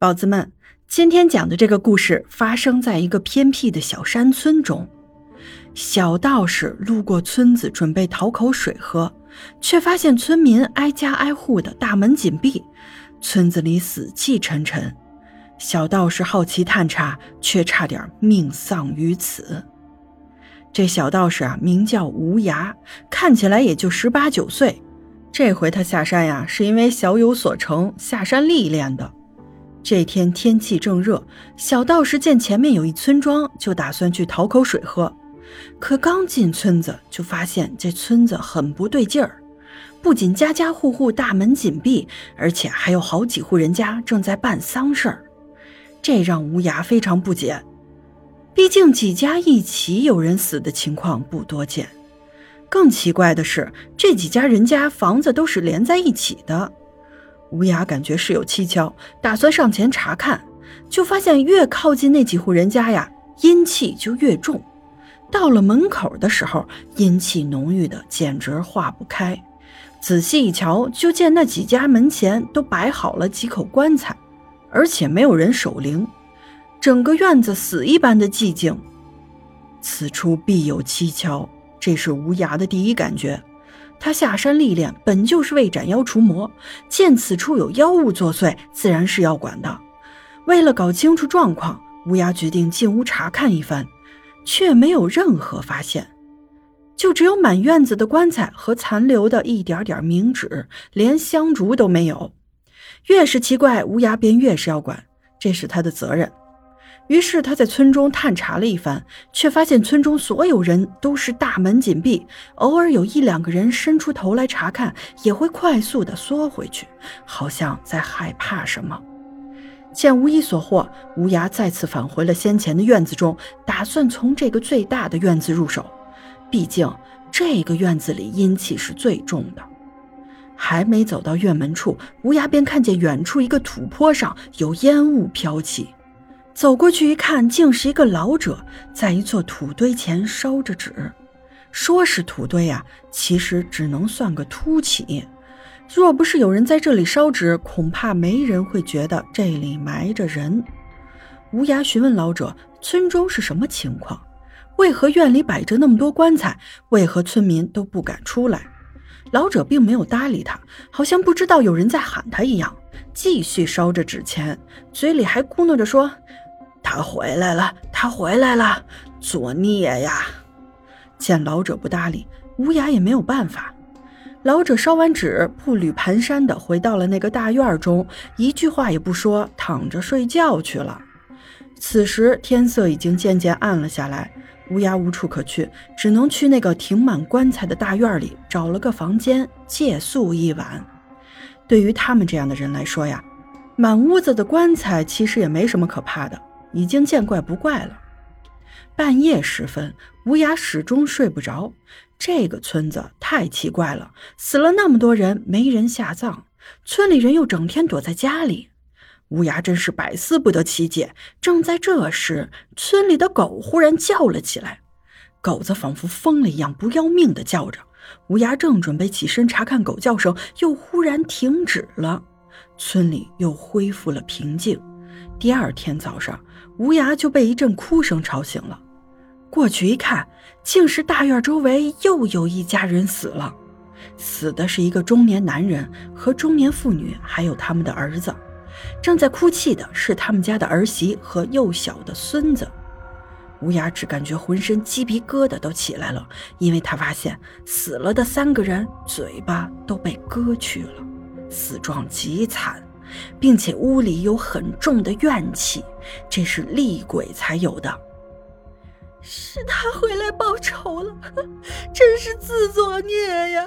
宝子们，今天讲的这个故事发生在一个偏僻的小山村中。小道士路过村子，准备讨口水喝，却发现村民挨家挨户的大门紧闭，村子里死气沉沉。小道士好奇探查，却差点命丧于此。这小道士啊，名叫无涯，看起来也就十八九岁。这回他下山呀，是因为小有所成，下山历练的。这天天气正热，小道士见前面有一村庄，就打算去讨口水喝。可刚进村子，就发现这村子很不对劲儿，不仅家家户户大门紧闭，而且还有好几户人家正在办丧事儿，这让吴牙非常不解。毕竟几家一起有人死的情况不多见。更奇怪的是，这几家人家房子都是连在一起的。吴牙感觉事有蹊跷，打算上前查看，就发现越靠近那几户人家呀，阴气就越重。到了门口的时候，阴气浓郁的简直化不开。仔细一瞧，就见那几家门前都摆好了几口棺材，而且没有人守灵，整个院子死一般的寂静。此处必有蹊跷，这是吴牙的第一感觉。他下山历练，本就是为斩妖除魔。见此处有妖物作祟，自然是要管的。为了搞清楚状况，乌鸦决定进屋查看一番，却没有任何发现，就只有满院子的棺材和残留的一点点冥纸，连香烛都没有。越是奇怪，乌鸦便越是要管，这是他的责任。于是他在村中探查了一番，却发现村中所有人都是大门紧闭，偶尔有一两个人伸出头来查看，也会快速的缩回去，好像在害怕什么。见无一所获，吴牙再次返回了先前的院子中，打算从这个最大的院子入手，毕竟这个院子里阴气是最重的。还没走到院门处，吴牙便看见远处一个土坡上有烟雾飘起。走过去一看，竟是一个老者在一座土堆前烧着纸。说是土堆啊，其实只能算个凸起。若不是有人在这里烧纸，恐怕没人会觉得这里埋着人。无涯询问老者：“村中是什么情况？为何院里摆着那么多棺材？为何村民都不敢出来？”老者并没有搭理他，好像不知道有人在喊他一样，继续烧着纸钱，嘴里还咕哝着说。他回来了，他回来了，作孽呀！见老者不搭理，无涯也没有办法。老者烧完纸，步履蹒跚的回到了那个大院中，一句话也不说，躺着睡觉去了。此时天色已经渐渐暗了下来，无涯无处可去，只能去那个停满棺材的大院里找了个房间借宿一晚。对于他们这样的人来说呀，满屋子的棺材其实也没什么可怕的。已经见怪不怪了。半夜时分，无涯始终睡不着。这个村子太奇怪了，死了那么多人，没人下葬，村里人又整天躲在家里。吴雅真是百思不得其解。正在这时，村里的狗忽然叫了起来，狗子仿佛疯了一样，不要命的叫着。吴雅正准备起身查看狗叫声，又忽然停止了，村里又恢复了平静。第二天早上。吴牙就被一阵哭声吵醒了，过去一看，竟是大院周围又有一家人死了。死的是一个中年男人和中年妇女，还有他们的儿子。正在哭泣的是他们家的儿媳和幼小的孙子。吴牙只感觉浑身鸡皮疙瘩都起来了，因为他发现死了的三个人嘴巴都被割去了，死状极惨。并且屋里有很重的怨气，这是厉鬼才有的。是他回来报仇了，真是自作孽呀！